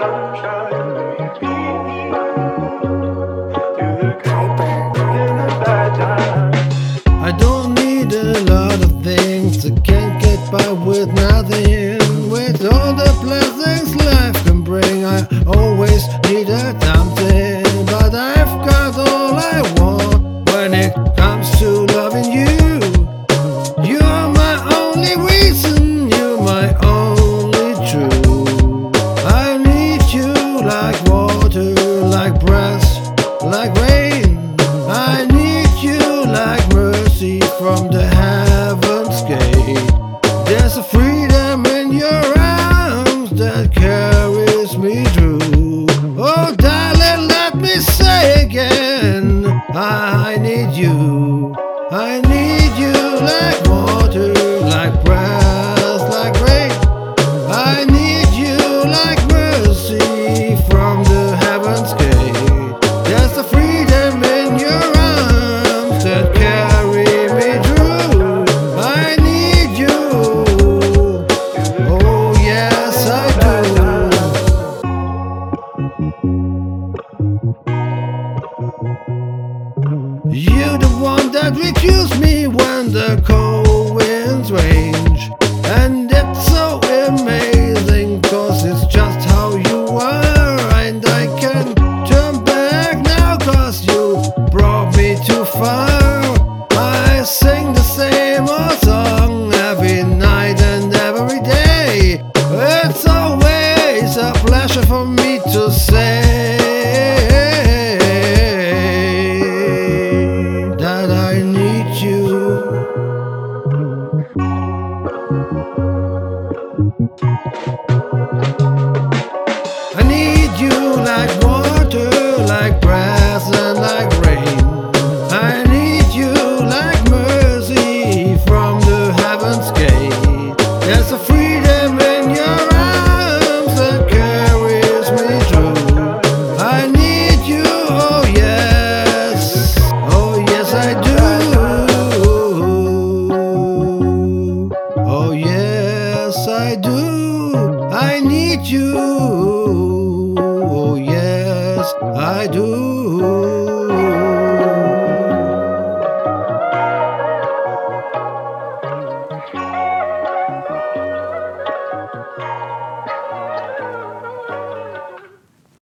I don't need a lot of things. I can't get by with nothing. With all the blessings life can bring, I always need a something. But I've got all I want when it comes to loving you. You're my only reason, that carries me through. Oh, darling, let me say again, I need you. I need you like the one that refused me when the cold winds range. And it's so amazing, cause it's just how you are. And I can turn back now, cause you brought me too far. I sing the same old song every night and every day. It's always a pleasure for me. I need you.